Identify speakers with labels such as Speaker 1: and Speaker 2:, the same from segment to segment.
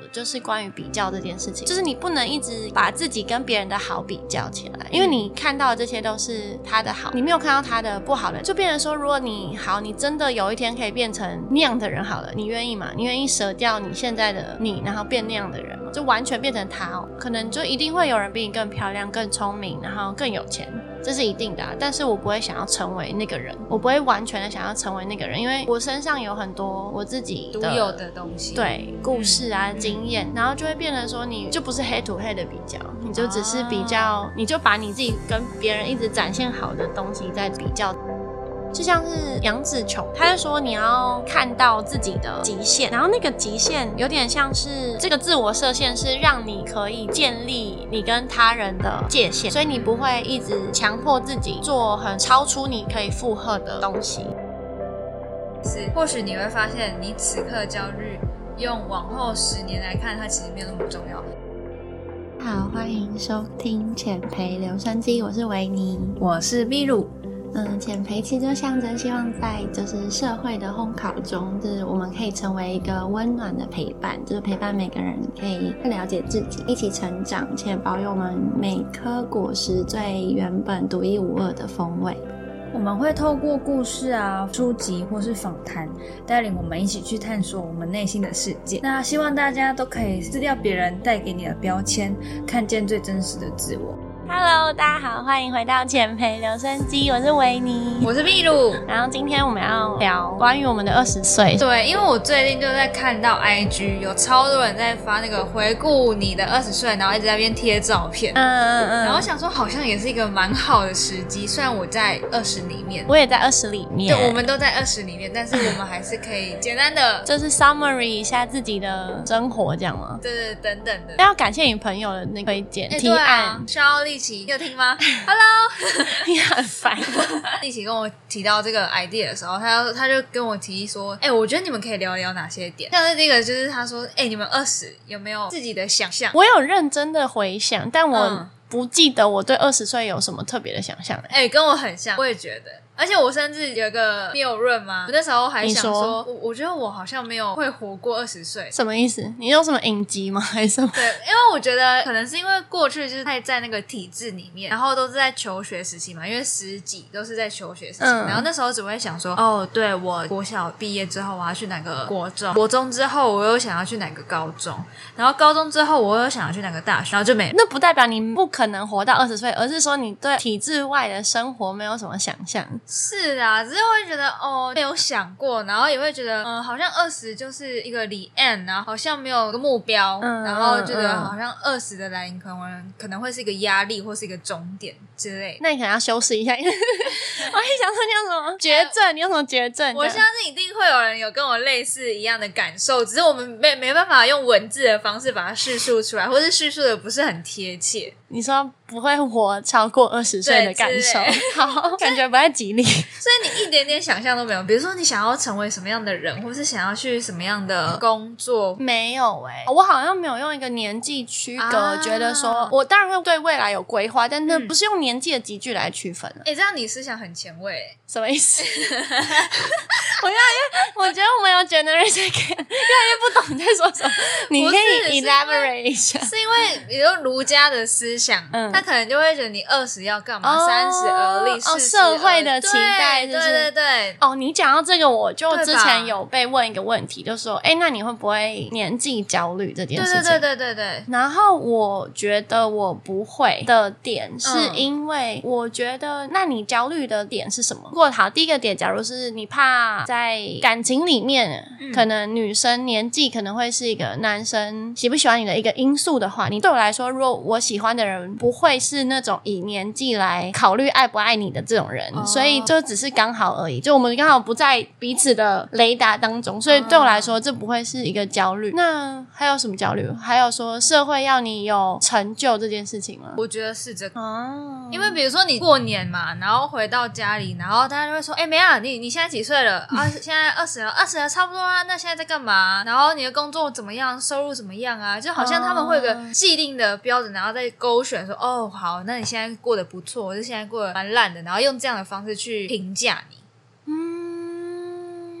Speaker 1: 的，就是关于比较这件事情，就是你不能一直把自己跟别人的好比较起来，因为你看到的这些都是他的好，你没有看到他的不好的，就变成说，如果你好，你真的有一天可以变成那样的人好了，你愿意吗？你愿意舍掉你现在的你，然后变那样的人吗？就完全变成他哦，可能就一定会有人比你更漂亮、更聪明，然后更有钱。这是一定的，但是我不会想要成为那个人，我不会完全的想要成为那个人，因为我身上有很多我自己
Speaker 2: 独有的东西，
Speaker 1: 对故事啊、经验，然后就会变成说，你就不是黑土黑的比较，你就只是比较，你就把你自己跟别人一直展现好的东西在比较。就像是杨紫琼，他就说你要看到自己的极限，然后那个极限有点像是这个自我设限，是让你可以建立你跟他人的界限，所以你不会一直强迫自己做很超出你可以负荷的东西。
Speaker 2: 是，或许你会发现，你此刻焦虑，用往后十年来看，它其实没有那么重要。
Speaker 1: 好，欢迎收听浅培留声机，我是维尼，
Speaker 2: 我是秘鲁。
Speaker 1: 嗯，减肥其实就象征希望在就是社会的烘烤中，就是我们可以成为一个温暖的陪伴，就是陪伴每个人可以更了解自己，一起成长，且保有我们每颗果实最原本独一无二的风味。
Speaker 2: 我们会透过故事啊、书籍或是访谈，带领我们一起去探索我们内心的世界。那希望大家都可以撕掉别人带给你的标签，看见最真实的自我。
Speaker 1: Hello，大家好，欢迎回到减肥留声机，我是维尼，
Speaker 2: 我是秘鲁。
Speaker 1: 然后今天我们要聊关于我们的二十岁。
Speaker 2: 对，因为我最近就在看到 IG 有超多人在发那个回顾你的二十岁，然后一直在边贴照片。嗯嗯嗯。然后想说好像也是一个蛮好的时机，虽然我在二十里面，
Speaker 1: 我也在二十里面，
Speaker 2: 对，我们都在二十里面，但是我们还是可以简单的，
Speaker 1: 就是 summary 一下自己的生活，这样吗？
Speaker 2: 对对，等等的。
Speaker 1: 要感谢你朋友的那个推荐提案，
Speaker 2: 需要力气，你有听吗？Hello，
Speaker 1: 你很烦。
Speaker 2: 一起跟我提到这个 idea 的时候，他他就跟我提议说：“哎，我觉得你们可以聊聊哪些点。像是这个，就是他说：‘哎，你们二十有没有自己的想象？’
Speaker 1: 我有认真的回想，但我不记得我对二十岁有什么特别的想象。
Speaker 2: 哎，跟我很像，我也觉得。”而且我甚至有一个谬论嘛？我那时候还想说，我我觉得我好像没有会活过二十岁，
Speaker 1: 什么意思？你有什么隐疾吗？还是什么？
Speaker 2: 对，因为我觉得可能是因为过去就是太在那个体制里面，然后都是在求学时期嘛，因为十几都是在求学时期，然后那时候只会想说，哦，对我国小毕业之后我要去哪个国中，国中之后我又想要去哪个高中，然后高中之后我又想要去哪个大学，然后就没。
Speaker 1: 那不代表你不可能活到二十岁，而是说你对体制外的生活没有什么想象。
Speaker 2: 是啊。只是会觉得哦，没有想过，然后也会觉得，嗯，好像二十就是一个离 end，然后好像没有个目标，然后觉得好像二十的来临可能可能会是一个压力或是一个终点之类。
Speaker 1: 那你可能要修饰一下。我还想说你有什么绝症？你有什么绝症？
Speaker 2: 我相信一定会有人有跟我类似一样的感受，只是我们没没办法用文字的方式把它叙述出来，或是叙述的不是很贴切。
Speaker 1: 你说不会活超过二十岁的感受，好，感觉不太吉利。所
Speaker 2: 以你一点点想象都没有。比如说，你想要成为什么样的人，或是想要去什么样的工作？
Speaker 1: 没有哎，我好像没有用一个年纪区隔，觉得说我当然会对未来有规划，但那不是用年纪的集聚来区分。
Speaker 2: 哎，这样你思想很前卫，
Speaker 1: 什么意思？我越来越，我觉得我们有 generation 越来越不懂你在说什么。你可以 elaborate 一下，
Speaker 2: 是因为比如儒家的思。想，嗯他可能就会觉得你二十要干嘛？三十而立，
Speaker 1: 哦，社会的期待，
Speaker 2: 对对对。
Speaker 1: 哦，你讲到这个，我就之前有被问一个问题，就说，哎，那你会不会年纪焦虑这件事情？
Speaker 2: 对对对对对。
Speaker 1: 然后我觉得我不会的点，是因为我觉得，那你焦虑的点是什么？如果好，第一个点，假如是你怕在感情里面，可能女生年纪可能会是一个男生喜不喜欢你的一个因素的话，你对我来说，如果我喜欢的人。人不会是那种以年纪来考虑爱不爱你的这种人，所以就只是刚好而已。就我们刚好不在彼此的雷达当中，所以对我来说，这不会是一个焦虑。那还有什么焦虑？还有说社会要你有成就这件事情吗？
Speaker 2: 我觉得是这个，因为比如说你过年嘛，然后回到家里，然后大家就会说：“哎，梅啊，你你现在几岁了？啊，现在二十了，二十了，差不多啊。那现在在干嘛？然后你的工作怎么样？收入怎么样啊？就好像他们会有个既定的标准，然后再勾。我选说哦好，那你现在过得不错，我就现在过得不错，我是现在过得蛮烂的，然后用这样的方式去评价你。
Speaker 1: 嗯，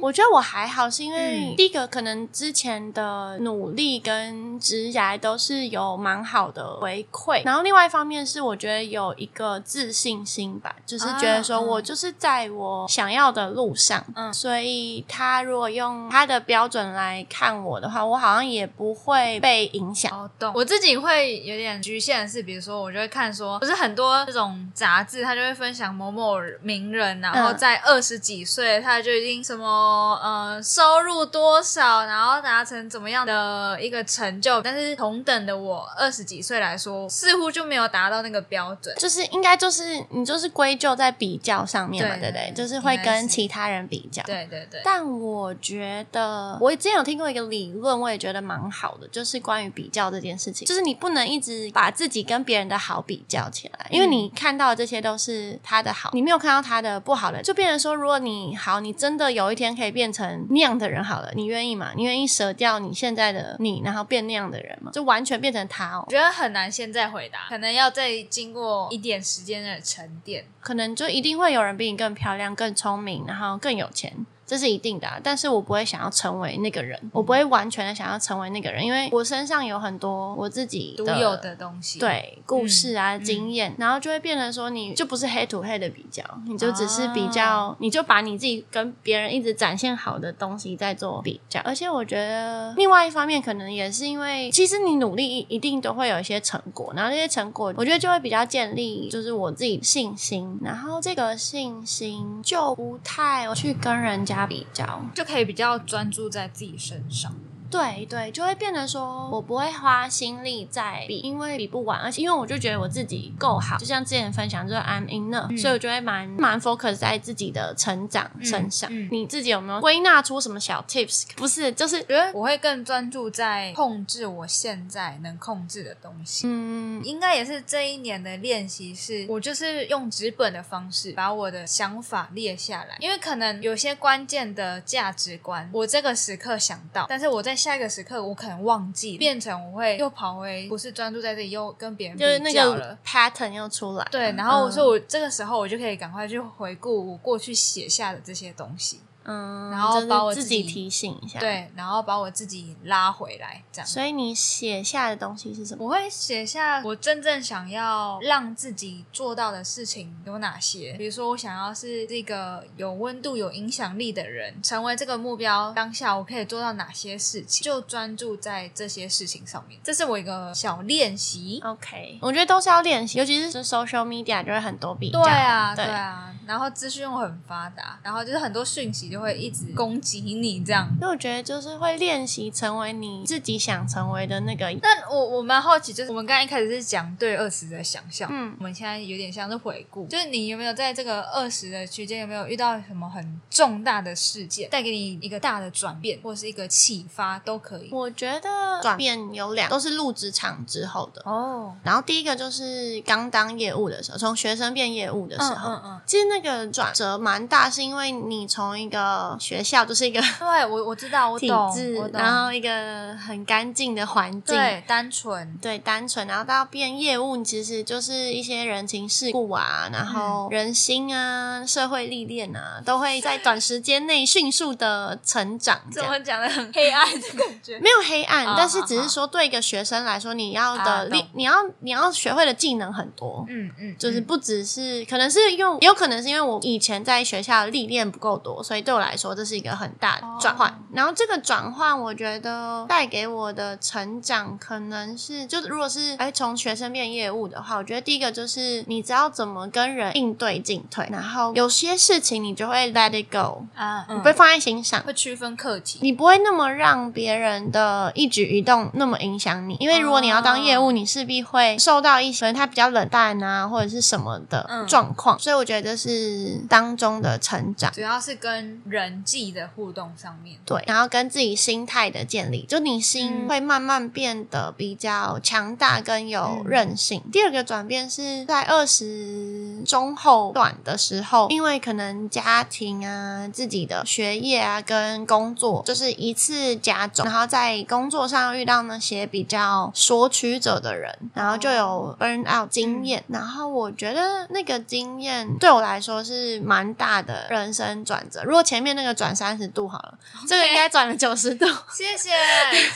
Speaker 1: 我觉得我还好，是因为第一个可能之前的努力跟职涯都是有蛮好的回馈，然后另外一方面是我觉得有一个自信心吧，就是觉得说我就是在我想要的路上，嗯，所以他如果用他的标准来看我的话，我好像也不会被影响。
Speaker 2: 哦，懂。我自己会有点局限的是，比如说我就会看说，不是很多这种杂志，他就会分享某某名人，然后在二十几岁他就已经什么呃收入多少，然后达成怎么样的一个成就，但是同等的我二十几岁来说，似乎就没有达到那个标准，
Speaker 1: 就是应该就是你就是归咎在比较上面嘛，对不对？就是会跟其他人比较，
Speaker 2: 对对对。
Speaker 1: 但我觉得我之前有听过一个理论，我也觉得蛮好的，就是关于比较这件事情，就是你不能一直把自己跟别人的好比较起来，因为你看到的这些都是他的好，你没有看到他的不好的，就变成说，如果你好，你真的有一天可以变成那样的人，好了，你愿意吗？你愿意舍掉你现在的你，然后变那样的人吗？就完全变成他哦？
Speaker 2: 我觉得很难现在回答，可能要再经过一点时间的沉淀，
Speaker 1: 可能就一定会有人比你更漂亮、更聪明，然后更有钱。这是一定的，但是我不会想要成为那个人，我不会完全的想要成为那个人，因为我身上有很多我自己
Speaker 2: 独有的东西，
Speaker 1: 对故事啊、经验，然后就会变成说，你就不是黑土黑的比较，你就只是比较，你就把你自己跟别人一直展现好的东西在做比较。而且我觉得，另外一方面可能也是因为，其实你努力一定都会有一些成果，然后这些成果，我觉得就会比较建立就是我自己信心，然后这个信心就不太去跟人家。比较
Speaker 2: 就可以比较专注在自己身上。
Speaker 1: 对对，就会变得说，我不会花心力在比，因为比不完，而且因为我就觉得我自己够好，就像之前分享，就是 I'm enough，所以我就会蛮蛮 focus 在自己的成长身上。你自己有没有归纳出什么小 tips？不是，就是
Speaker 2: 觉得我会更专注在控制我现在能控制的东西。嗯，应该也是这一年的练习，是我就是用纸本的方式把我的想法列下来，因为可能有些关键的价值观，我这个时刻想到，但是我在下一个时刻，我可能忘记，变成我会又跑回，不是专注在这里，又跟别人
Speaker 1: 就是那
Speaker 2: 个
Speaker 1: pattern 又出来。
Speaker 2: 对，然后所以我这个时候我就可以赶快去回顾我过去写下的这些东西。
Speaker 1: 嗯，
Speaker 2: 然后把我
Speaker 1: 自
Speaker 2: 己
Speaker 1: 提醒一下，
Speaker 2: 对，然后把我自己拉回来，这样。
Speaker 1: 所以你写下的东西是什么？
Speaker 2: 我会写下我真正想要让自己做到的事情有哪些。比如说，我想要是这个有温度、有影响力的人，成为这个目标当下，我可以做到哪些事情？就专注在这些事情上面。这是我一个小练习。
Speaker 1: OK，我觉得都是要练习，尤其是 social media 就会很多比较。
Speaker 2: 对啊，对啊。然后资讯又很发达，然后就是很多讯息就会一直攻击你这样。
Speaker 1: 因为我觉得就是会练习成为你自己想成为的那个。
Speaker 2: 但我我蛮好奇，就是我们刚刚一开始是讲对二十的想象，嗯，我们现在有点像是回顾，就是你有没有在这个二十的区间有没有遇到什么很重大的事件，带给你一个大的转变，或是一个启发都可以。
Speaker 1: 我觉得转变有两，都是入职场之后的哦。然后第一个就是刚当业务的时候，从学生变业务的时候，嗯嗯，其实那。个转折蛮大，是因为你从一个学校就是一个
Speaker 2: 对我我知道我懂，
Speaker 1: 然后一个很干净的环境，
Speaker 2: 对单纯
Speaker 1: 对单纯，然后到变业务，其实就是一些人情世故啊，然后人心啊，社会历练啊，都会在短时间内迅速的成长。
Speaker 2: 怎么讲的很黑暗的感觉？
Speaker 1: 没有黑暗，但是只是说对一个学生来说，你要的历，你要你要学会的技能很多。嗯嗯，就是不只是可能是用，也有可能是。因为我以前在学校历练不够多，所以对我来说这是一个很大的转换。然后这个转换，我觉得带给我的成长，可能是就如果是哎从学生变业务的话，我觉得第一个就是你知道怎么跟人应对进退，然后有些事情你就会 let it go 啊，你不会放在心上，
Speaker 2: 会区分课题，
Speaker 1: 你不会那么让别人的一举一动那么影响你。因为如果你要当业务，你势必会受到一些他比较冷淡啊或者是什么的状况，所以我觉得这。是当中的成长，
Speaker 2: 主要是跟人际的互动上面。
Speaker 1: 对，然后跟自己心态的建立，就你心会慢慢变得比较强大，跟有韧性。第二个转变是在二十中后段的时候，因为可能家庭啊、自己的学业啊、跟工作，就是一次加重，然后在工作上遇到那些比较索取者的人，然后就有 burn out 经验。然后我觉得那个经验对我来。说是蛮大的人生转折。如果前面那个转三十度好了，这个应该转了九十度。
Speaker 2: 谢谢，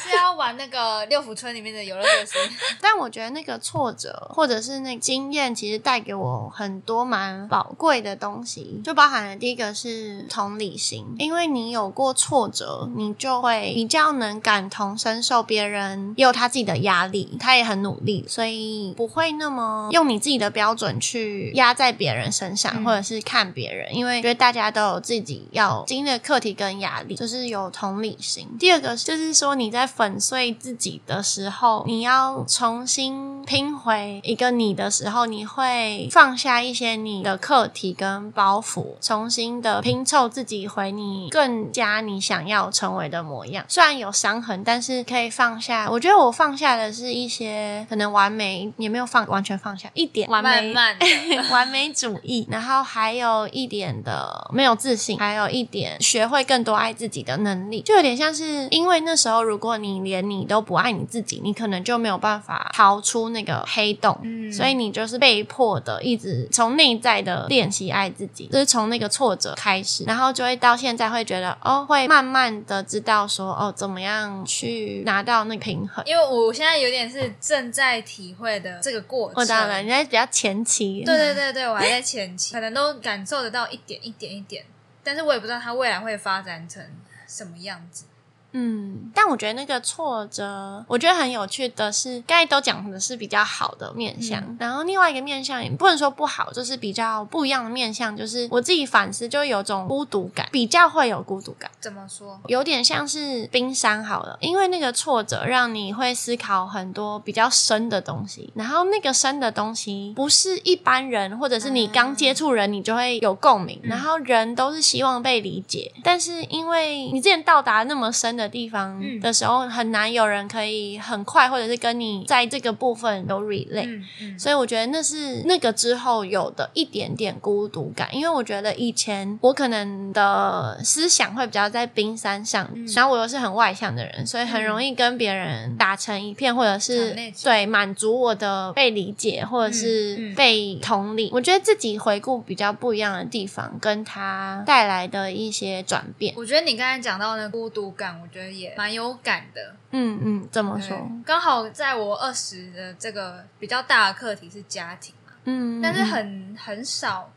Speaker 2: 是要玩那个六福村里面的游乐设施。
Speaker 1: 但我觉得那个挫折或者是那经验，其实带给我很多蛮宝贵的东西，就包含了第一个是同理心，因为你有过挫折，你就会比较能感同身受，别人也有他自己的压力，他也很努力，所以不会那么用你自己的标准去压在别人身上，或者是看别人，因为觉得大家都有自己要经历的课题跟压力，就是有同理心。第二个就是说你在粉碎自己的时候，你要重新拼回一个你的时候，你会放下一些你的课题跟包袱，重新的拼凑自己回你更加你想要成为的模样。虽然有伤痕，但是可以放下。我觉得我放下的是一些可能完美，也没有放完全放下一点完美
Speaker 2: 慢慢
Speaker 1: 完美主义，然后还有一点的没有自信，还有一点学会更多爱自己的能力，就有点像是因为那时候如果你连你都不爱你自己，你可能就没有办法逃出那个黑洞，
Speaker 2: 嗯
Speaker 1: 所以你就是被迫的一直从内在的练习爱自己，就是从那个挫折开始，然后就会到现在会觉得哦，会慢慢的知道说哦，怎么样去拿到那个平衡。
Speaker 2: 因为我现在有点是正在体会的这个过程。
Speaker 1: 我当然，你在比较前期，
Speaker 2: 对对对对，我还在前期，可能都感受得到一点一点一点，但是我也不知道它未来会发展成什么样子。
Speaker 1: 嗯，但我觉得那个挫折，我觉得很有趣的是，刚才都讲的是比较好的面相，
Speaker 2: 嗯。
Speaker 1: 然后另外一个面相也不能说不好，就是比较不一样的面相，就是我自己反思，就有种孤独感，比较会有孤独感，
Speaker 2: 怎么说？
Speaker 1: 有点像是冰山好了，因为那个挫折让你会思考很多比较深的东西，然后那个深的东西不是一般人或者是你刚接触人你就会有共鸣，
Speaker 2: 嗯。
Speaker 1: 然后人都是希望被理解，但是因为你之前到达那么深的地方
Speaker 2: 嗯
Speaker 1: 的时候，很难有人可以很快或者是跟你在这个部分有 relate。
Speaker 2: 嗯嗯，
Speaker 1: 所以我觉得那是那个之后有的一点点孤独感，因为我觉得以前我可能的思想会比较在冰山上，
Speaker 2: 嗯
Speaker 1: 然后我又是很外向的人，所以很容易跟别人打成一片，或者是对满足我的被理解，或者
Speaker 2: 嗯
Speaker 1: 是
Speaker 2: 嗯
Speaker 1: 被同理。我觉得自己回顾比较不一样的地方，跟他带来的一些转变。
Speaker 2: 我觉得你刚才讲到的孤独感，我觉得也蛮有感的。
Speaker 1: 嗯嗯，怎么
Speaker 2: 对
Speaker 1: 说？
Speaker 2: 刚好在我二十的这个比较大的课题是家庭嘛，
Speaker 1: 嗯，
Speaker 2: 但是
Speaker 1: 嗯
Speaker 2: 很很少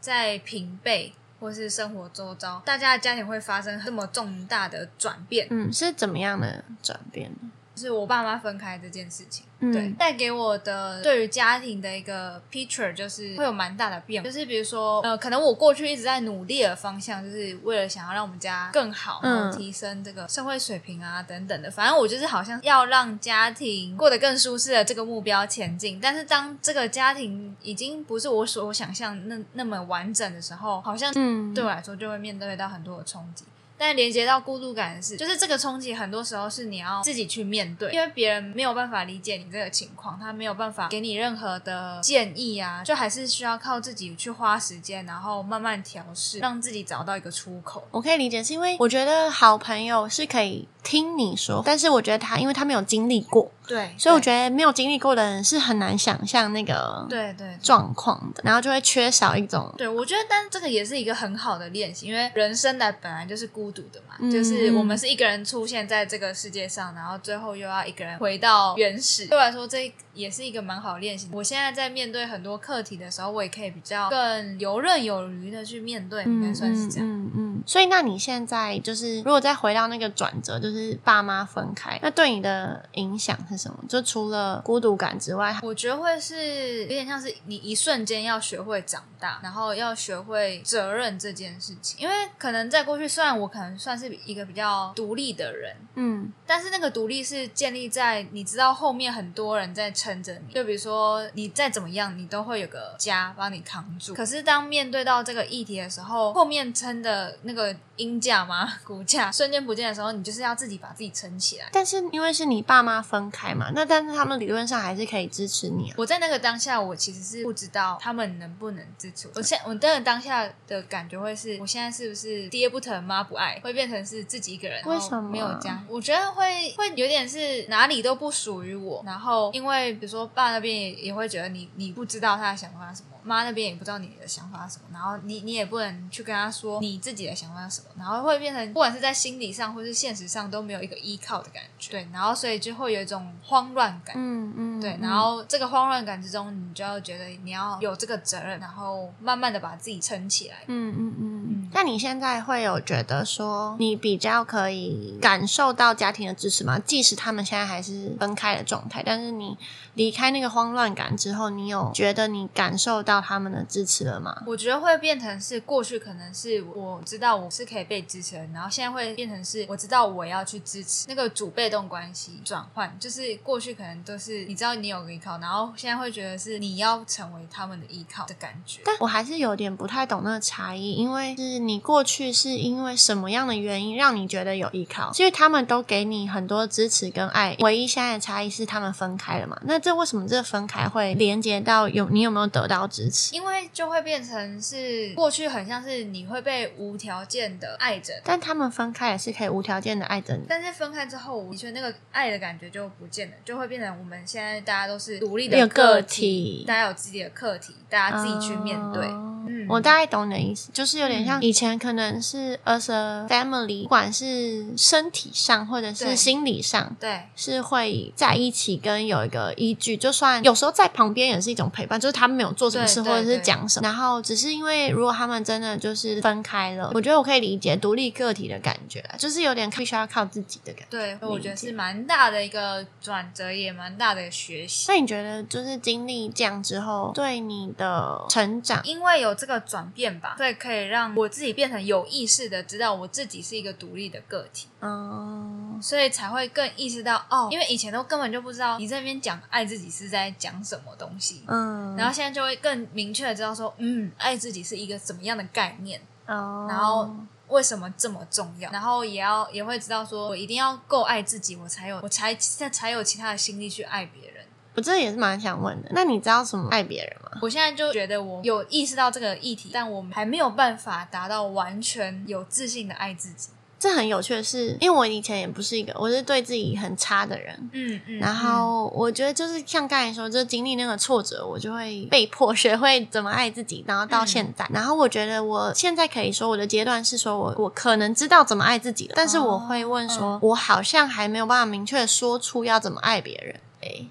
Speaker 2: 在平辈或是生活周遭，大家的家庭会发生这么重大的转变。
Speaker 1: 嗯是怎么样的转变呢？
Speaker 2: 就是我爸妈分开这件事情，
Speaker 1: 嗯
Speaker 2: 对，带给我的对于家庭的一个 picture 就是会有蛮大的变化。就是比如说，呃，可能我过去一直在努力的方向，就是为了想要让我们家更好，
Speaker 1: 嗯
Speaker 2: 然后提升这个社会水平啊等等的。反正我就是好像要让家庭过得更舒适的这个目标前进。但是当这个家庭已经不是我所想象那那么完整的时候，好像
Speaker 1: 嗯，
Speaker 2: 对我来说就会面对到很多的冲击。但连接到孤独感的是，就是这个冲击很多时候是你要自己去面对，因为别人没有办法理解你这个情况，他没有办法给你任何的建议啊，就还是需要靠自己去花时间，然后慢慢调试，让自己找到一个出口。
Speaker 1: 我可以理解，是因为我觉得好朋友是可以听你说，但是我觉得他因为他没有经历过，
Speaker 2: 对，
Speaker 1: 所以我觉
Speaker 2: 得
Speaker 1: 得没有经历过的人是很难想象那个
Speaker 2: 对对。
Speaker 1: 状况的，然后就会缺少一种
Speaker 2: 对，我觉得，但这个也是一个很好的练习，因为人生的本来就是孤独的嘛，
Speaker 1: 嗯
Speaker 2: 就是我们是一个人出现在这个世界上，然后最后又要一个人回到原始。对我来说，这也是一个蛮好的练习。我现在在面对很多课题的时候，我也可以比较更游刃有余的去面对，应该算是这样。
Speaker 1: 嗯嗯嗯。所以，那你现在就是，如果再回到那个转折，就是爸妈分开，那对你的影响是什么？就除了孤独感之外，
Speaker 2: 我觉得会是有点像是你一瞬间要学会长大，然后要学会责任这件事情。因为可能在过去，虽然我可能算是一个比较独立的人，
Speaker 1: 嗯
Speaker 2: 但是那个独立是建立在你知道后面很多人在撑着你，就比如说你再怎么样，你都会有个家帮你扛住。可是当面对到这个议题的时候，后面撑的那个鹰架吗、骨架瞬间不见的时候，你就是要自己把自己撑起来。
Speaker 1: 但是因为是你爸妈分开嘛，那但是他们理论上还是可以支持你啊。
Speaker 2: 我在那个当下，我其实是不知道他们能不能支持我。我现我真的当下的感觉会是，我现在是不是爹不疼妈不爱，会变成是自己一个人，
Speaker 1: 为什么
Speaker 2: 没有家？我觉得会会有点是哪里都不属于我。然后因为比如说爸那边也也会觉得你你不知道他的想法什么，妈那边也不知道你的想法是什么，然后你你也不能去跟他说你自己的想法是什么，然后会变成不管是在心理上或是现实上都没有一个依靠的感觉，对，然后所以就会有一种慌乱感，
Speaker 1: 嗯嗯，
Speaker 2: 对，然后这个慌乱感之中，你就要觉得你要有这个责任，然后慢慢的把自己撑起来，
Speaker 1: 嗯嗯嗯。那你现在会有觉得说你比较可以感受到家庭的支持吗？即使他们现在还是分开的状态，但是你离开那个慌乱感之后，你有觉得你感受到他们的支持了吗？
Speaker 2: 我觉得会变成是过去可能是我知道我是可以被支持的，然后现在会变成是我知道我要去支持，那个主被动关系转换，就是过去可能都是你知道你有个依靠，然后现在会觉得是你要成为他们的依靠的感觉。
Speaker 1: 但我还是有点不太懂那个差异，因为是你过去是因为什么样的原因让你觉得有依靠？因为他们都给你很多支持跟爱，唯一现在的差异是他们分开了嘛？那这为什么这分开会连接到有你有没有得到支持？
Speaker 2: 因为就会变成是过去很像是你会被无条件的爱着，
Speaker 1: 但他们分开也是可以无条件的爱着你。
Speaker 2: 但是分开之后，的确那个爱的感觉就不见了，就会变成我们现在大家都是独立的个体，大家有自己的课题，大家自己去面对。
Speaker 1: 嗯，我大概懂你的意思，就是有点像以前可能是 as a family，不管是身体上或者是心理上，
Speaker 2: 对，
Speaker 1: 是会在一起跟有一个依据，就算有时候在旁边也是一种陪伴，就是他们没有做什么事或者是讲什么，然后只是因为如果他们真的就是分开了，我觉得我可以理解独立个体的感觉，就是有点必须要靠自己的感觉。
Speaker 2: 对，我觉得是蛮大的一个转折，也蛮大的学习。
Speaker 1: 那你觉得就是经历这样之后，对你的成长，
Speaker 2: 因为有这个转变吧，所以可以让我自己变成有意识的知道我自己是一个独立的个体。哦，所以才会更意识到哦，因为以前都根本就不知道你这边讲爱自己是在讲什么东西。嗯，然后现在就会更明确的知道说，嗯，爱自己是一个怎么样的概念。哦，然后为什么这么重要？然后也要也会知道说我一定要够爱自己，我才有我才才才有其他的心力去爱别人。
Speaker 1: 我这也是蛮想问的，那你知道什么爱别人吗？
Speaker 2: 我现在就觉得我有意识到这个议题，但我们还没有办法达到完全有自信的爱自己。
Speaker 1: 这很有趣的是，因为我以前也不是一个，我是对自己很差的人，嗯嗯，然后我觉得就是像刚才说，就经历那个挫折，我就会被迫 学会怎么爱自己，然后到现在，然后我觉得我现在可以说我的阶段是说我我可能知道怎么爱自己了，但是我会问说，我好像还没有办法明确说出要怎么爱别人。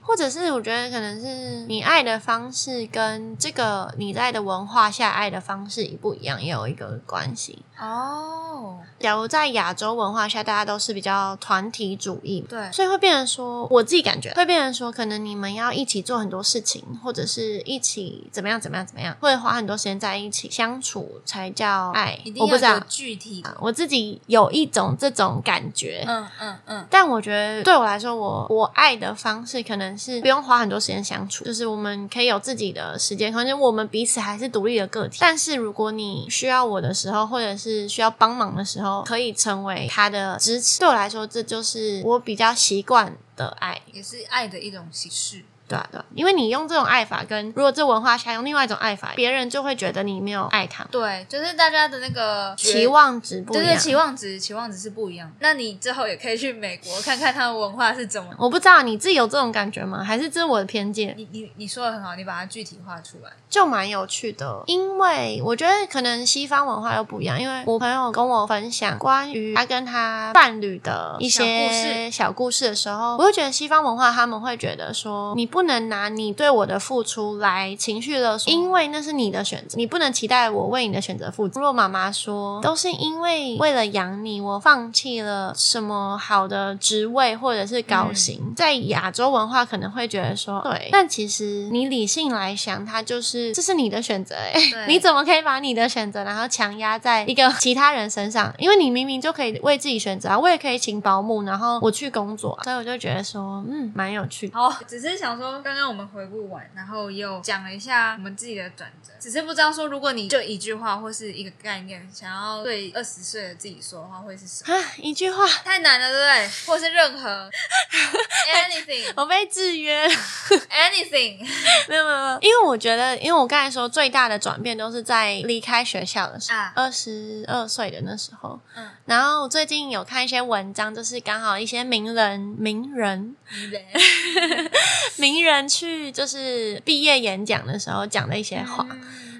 Speaker 1: 或者是我觉得可能是你爱的方式跟这个你在的文化下爱的方式也不一样，也有一个关系哦。假如在亚洲文化下，大家都是比较团体主义，
Speaker 2: 对，
Speaker 1: 所以会变成说，我自己感觉会变成说，可能你们要一起做很多事情，或者是一起怎么样怎么样怎么样，会花很多时间在一起相处才叫爱。我不知道
Speaker 2: 具体，
Speaker 1: 我自己有一种这种感觉，嗯嗯嗯。但我觉得对我来说，我我爱的方式。可能是不用花很多时间相处，就是我们可以有自己的时间空间，我们彼此还是独立的个体。但是如果你需要我的时候，或者是需要帮忙的时候，可以成为他的支持。对我来说，这就是我比较习惯的爱，
Speaker 2: 也是爱的一种形式。
Speaker 1: 对啊，对，因为你用这种爱法，跟如果这文化下用另外一种爱法，别人就会觉得你没有爱他。
Speaker 2: 对，就是大家的那个
Speaker 1: 期望值不一样，
Speaker 2: 期望值期望值是不一样。那你之后也可以去美国看看他的文化是怎么。
Speaker 1: 我不知道你自己有这种感觉吗？还是这是我的偏见？
Speaker 2: 你你你说的很好，你把它具体化出来，
Speaker 1: 就蛮有趣的。因为我觉得可能西方文化又不一样，因为我朋友跟我分享关于他跟他伴侣的一些小故事的时候，我就觉得西方文化他们会觉得说，你不能拿你。对我的付出来情绪勒索，因为那是你的选择，你不能期待我为你的选择负责。若妈妈说，都是因为为了养你，我放弃了什么好的职位或者是高薪。在亚洲文化可能会觉得说，对，但其实你理性来想，它就是这是你的选择，哎，你怎么可以把你的选择然后强压在一个其他人身上？因为你明明就可以为自己选择啊，我也可以请保姆，然后我去工作，所以我就觉得说，嗯，蛮有趣。
Speaker 2: 好，只是想说，刚刚我们回。顾完，然后又讲了一下我们自己的转折，只是不知道说，如果你就一句话或是一个概念，想要对二十岁的自己说的话，会是什么？
Speaker 1: 一句话
Speaker 2: 太难了，对不对？或是任何 anything。
Speaker 1: 我被制约。
Speaker 2: anything，
Speaker 1: 没有没有没有，因为我觉得，因为我刚才说最大的转变都是在离开学校的时候
Speaker 2: 啊，
Speaker 1: 二十二岁的那时候。
Speaker 2: 嗯
Speaker 1: 然后最近有看一些文章，就是刚好一些名人、名人、名人 名人去就是毕业演讲的时候讲的一些话。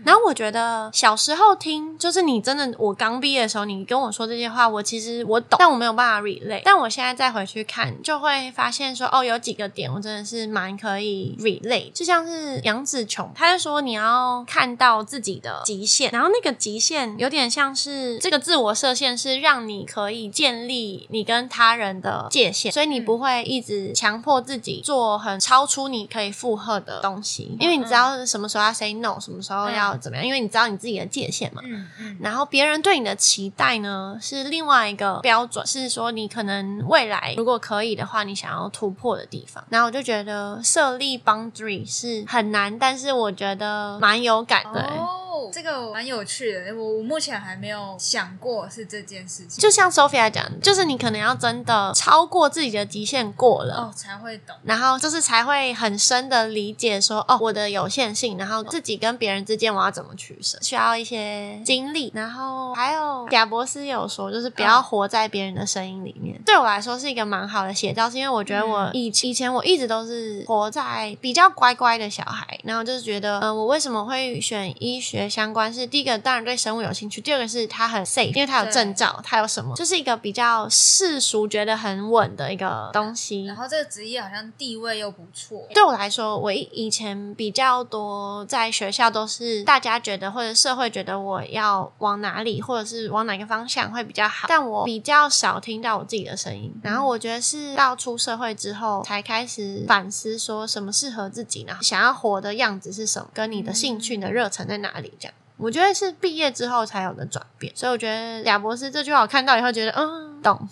Speaker 1: 然后我觉得小时候听，就是你真的，我刚毕业的时候，你跟我说这些话，我其实我懂，但我没有办法 relate。但我现在再回去看，就会发现说，哦，有几个点我真的是蛮可以 relate。就像是杨紫琼，她就说你要看到自己的极限，然后那个极限有点像是这个自我设限，是让你可以建立你跟他人的界限，所以你不会一直强迫自己做很超出你可以负荷的东西，因为你知道什么时候要 say no，什么时候要怎么样，因为你知道你自己的界限嘛。
Speaker 2: 嗯嗯，
Speaker 1: 然后别人对你的期待呢，是另外一个标准，是说你可能未来如果可以的话，你想要突破的地方。然后我就觉得设立 boundary 是很难，但是我觉得蛮有感的。
Speaker 2: 哦，这个蛮有趣的，我我目前还没有想过是这件事情，
Speaker 1: 就像 Sophia 讲的，就是你可能要真的超过自己的极限过了。
Speaker 2: 哦才会懂。
Speaker 1: 然后就是才会很深的理解说，哦，我的有限性，然后自己跟别人之间我要怎么取舍，需要一些经历。然后还有贾博士有说，就是不要活在别人的声音里面。对我来说是一个蛮好的写照，是因为我觉得我以以前我一直都是活在比较乖乖的小孩，然后就是觉得，嗯、我为什么会选医学相关？是第一个当然对生物有兴趣，第二个是它很 safe，因为它有证照，它有什么，就是一个比较世俗觉得很稳的一个东西。
Speaker 2: 然后这个职业好像地位又不错，
Speaker 1: 对我来说，我以以前比较多在学校都是大家觉得或者社会觉得我要往哪里，或者是往哪个方向会比较好，但我比较少听到我自己的声音。然后我觉得是到出社会之后才开始反思，说什么适合自己，呢想要活的样子是什么，跟你的兴趣、你的热忱在哪里。我觉得是毕业之后才有的转变，所以我觉得亚博士这句话我看到以后觉得，嗯，懂。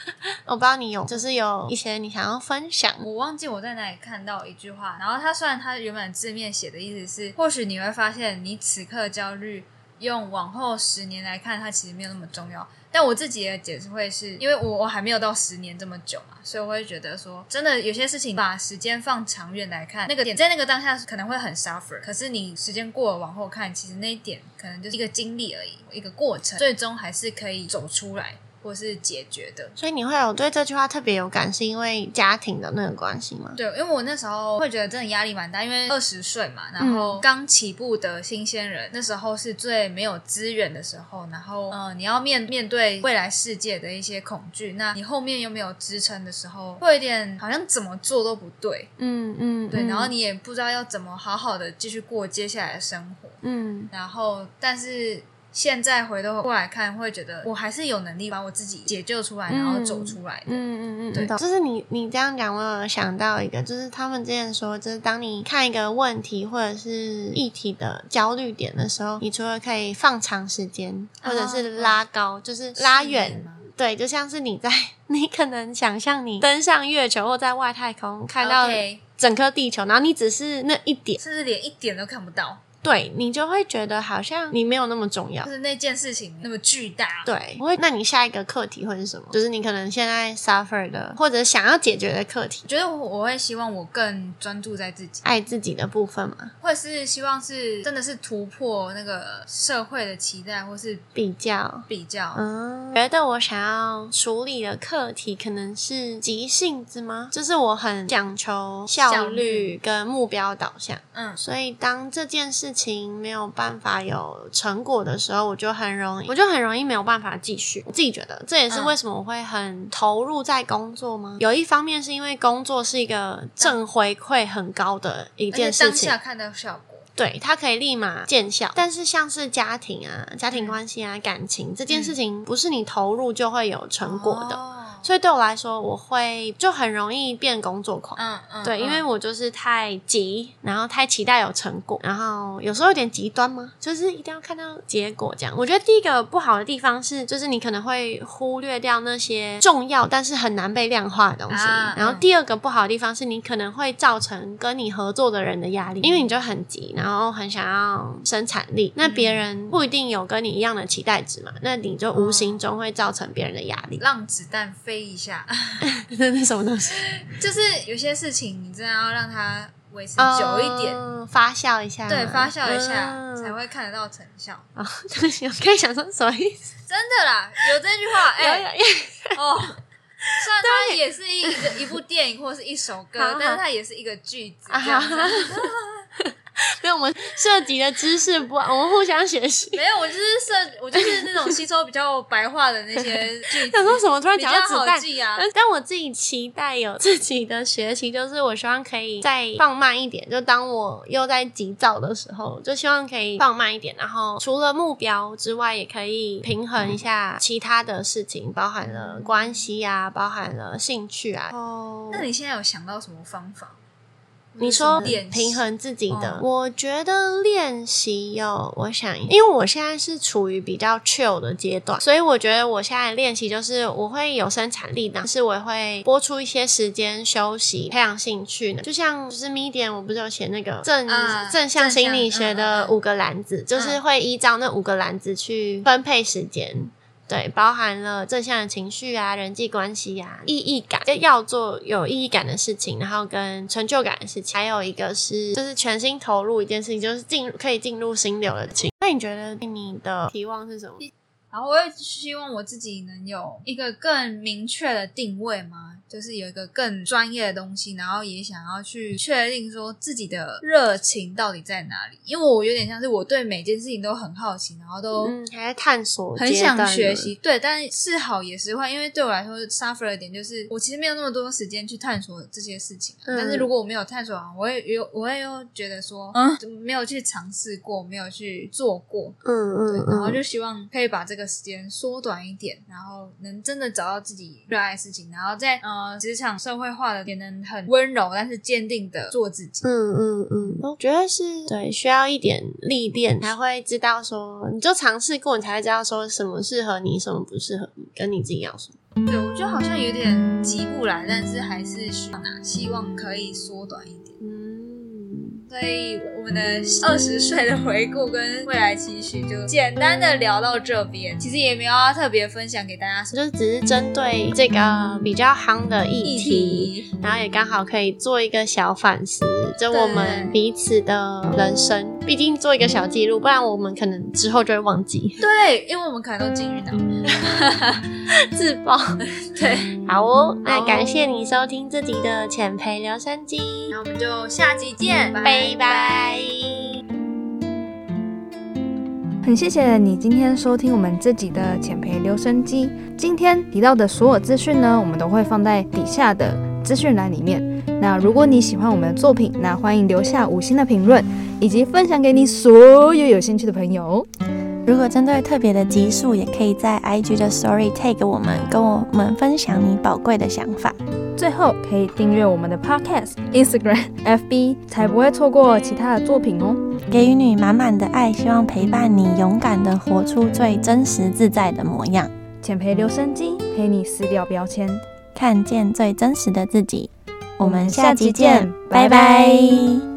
Speaker 1: 我不知道你有，就是有一些你想要分享，
Speaker 2: 我忘记我在哪里看到一句话，然后它虽然它原本字面写的意思是，或许你会发现你此刻焦虑，用往后十年来看，它其实没有那么重要。但我自己的解释会是因为我我还没有到十年这么久嘛，所以我会觉得说，真的有些事情把时间放长远来看，那个点在那个当下可能会很 suffer，可是你时间过了往后看，其实那一点可能就是一个经历而已，一个过程，最终还是可以走出来。或是解决的。
Speaker 1: 所以你会有对这句话特别有感，是因为家庭的那个关系吗？
Speaker 2: 对，因为我那时候会觉得真的压力蛮大，因为二十岁嘛，然后刚起步的新鲜人，那时候是最没有资源的时候，然后嗯、呃你要面面对未来世界的一些恐惧，那你后面又没有支撑的时候，会有点好像怎么做都不对，
Speaker 1: 嗯嗯，
Speaker 2: 对，
Speaker 1: 嗯
Speaker 2: 然后你也不知道要怎么好好的继续过接下来的生活，
Speaker 1: 嗯
Speaker 2: 然后但是。现在回头过来看，会觉得我还是有能力把我自己解救出来，然后走出来的。
Speaker 1: 嗯嗯嗯，
Speaker 2: 对
Speaker 1: 懂就是你你这样讲，我有想到一个，就是他们之前说，就是当你看一个问题或者是议题的焦虑点的时候，你除了可以放长时间，或者是拉高，就是拉远。对，就像是你在，你可能想象你登上月球或在外太空看到整颗地球，然后你只是那一点，
Speaker 2: 甚至连一点都看不到，
Speaker 1: 对你就会觉得好像你没有那么重要
Speaker 2: 就。是那件事情那么巨大。
Speaker 1: 对，我会。那你下一个课题会是什么？就是你可能现在 suffer 的，或者想要解决的课题，
Speaker 2: 我觉得我我会希望我更专注在自己，
Speaker 1: 爱自己的部分嘛，
Speaker 2: 或者是希望是真的是突破那个社会的期待，或是
Speaker 1: 比较。
Speaker 2: 比较。
Speaker 1: 嗯，觉得我想要处理的课题可能是急性子吗？就是我很讲求效
Speaker 2: 效
Speaker 1: 率跟目标导向，
Speaker 2: 嗯
Speaker 1: 所以当这件事情没有办法有成果的时候，我就很容易，我就很容易没有办法继续。我自己觉得这也是
Speaker 2: 嗯
Speaker 1: 为什么我会很投入在工作吗？有一方面是因为工作是一个正回馈很高的一件事情
Speaker 2: 当下，看到效果，
Speaker 1: 对，它可以立马见效。但是像是家庭啊、家庭关系啊、感情这件事情，不是你投入就会有成果的。
Speaker 2: 哦
Speaker 1: 所以对我来说，我会就很容易变工作狂。
Speaker 2: 嗯嗯，
Speaker 1: 对，因为
Speaker 2: 嗯
Speaker 1: 我就是太急，然后太期待有成果，然后有时候有点极端嘛，就是一定要看到结果这样。我觉得第一个不好的地方是，就是你可能会忽略掉那些重要但是很难被量化的东西。
Speaker 2: 啊
Speaker 1: 然后第二个不好的地方是你可能会造成跟你合作的人的压力，因为你就很急，然后很想要生产力，那别人不一定有跟你一样的期待值嘛，那你就无形中会造成别人的压力。
Speaker 2: 让子弹飞飞一下。
Speaker 1: 那是什么东西？
Speaker 2: 就是有些事情你真的要让它维持久一点，
Speaker 1: 发酵一下，
Speaker 2: 对，发酵一下才会看得到成效。
Speaker 1: 啊，对不起，我可以想说什么意思？
Speaker 2: 真的啦，有这句话，哎，哦，虽然它也是一个一部电影或是一首歌，但是它也是一个句子。
Speaker 1: 没有，我们涉及的知识不，我们互相学习。
Speaker 2: 没有，我就是涉，我就是那种吸收比较白话的那些句子。
Speaker 1: 想说什么？突然讲到
Speaker 2: 子弹啊！
Speaker 1: 但我自己期待有自己的学习，就是我希望可以再放慢一点。就当我又在急躁的时候，就希望可以放慢一点。然后除了目标之外，也可以平衡一下其他的事情，包含了关系啊，包含了兴趣啊。哦，
Speaker 2: 那你现在有想到什么方法？
Speaker 1: 你说平衡自己的，我觉得练习有，我想，因为我现在是处于比较 chill 的阶段，所以我觉得我现在练习就是我会有生产力的，但是我会播出一些时间休息，培养兴趣呢。就像就是 medium，我不是有写那个正正向心理学的五个篮子，就是会依照那五个篮子去分配时间。对，包含了正向的情绪啊，人际关系啊，意义感，就要做有意义感的事情，然后跟成就感的事情，还有一个是就是全心投入一件事情，就是进可以进入心流的情。那你觉得你的期望是什么？
Speaker 2: 然后我也希望我自己能有一个更明确的定位吗？就是有一个更专业的东西，然后也想要去确定说自己的热情到底在哪里。因为我有点像是我对每件事情都很好奇，然后都
Speaker 1: 还在探索，
Speaker 2: 很想学习。对，但是好也是坏，因为对我来说 suffer 的点就是我其实没有那么多时间去探索这些事情。但是如果我没有探索完，我也有我也有觉得说，嗯，没有去尝试过，没有去做过，嗯嗯，对，然后就希望可以把这个时间缩短一点，然后能真的找到自己热爱的事情，然后再嗯。职场社会化的也能很温柔，但是坚定的做自己。
Speaker 1: 嗯嗯嗯，我觉得是对，需要一点历练才会知道说，你就尝试过，你才会知道说什么适合你，什么不适合你，跟你自己要什么。
Speaker 2: 对，我觉得好像有点急不来，但是还是需要拿，希望可以缩短一点。所以我们的二十岁的回顾跟未来期许就简单的聊到这边，其实也没有要特别分享给大家，
Speaker 1: 就只是针对这个比较夯的议题，然后也刚好可以做一个小反思，就我们彼此的人生，毕竟做一个小记录，不然我们可能之后就会忘记。
Speaker 2: 对，因为我们可能都金鱼脑，
Speaker 1: 自爆。
Speaker 2: 对，
Speaker 1: 好哦，那感谢你收听这集的浅培留声机，
Speaker 2: 那我们就下集见，
Speaker 1: 拜。拜拜！
Speaker 3: 很谢谢你今天收听我们这集的浅培留声机。今天提到的所有资讯呢，我们都会放在底下的资讯栏里面。那如果你喜欢我们的作品，那欢迎留下五星的评论，以及分享给你所有有兴趣的朋友。
Speaker 1: 如果针对特别的集数，也可以在 IG 的 Story Take 我们，跟我们分享你宝贵的想法。
Speaker 3: 最后，可以订阅我们的 Podcast、Instagram、FB，才不会错过其他的作品哦。
Speaker 1: 给予你满满的爱，希望陪伴你，勇敢的活出最真实自在的模样。
Speaker 3: 浅培留声机，陪你撕掉标签，
Speaker 1: 看见最真实的自己。我们下期见，拜拜。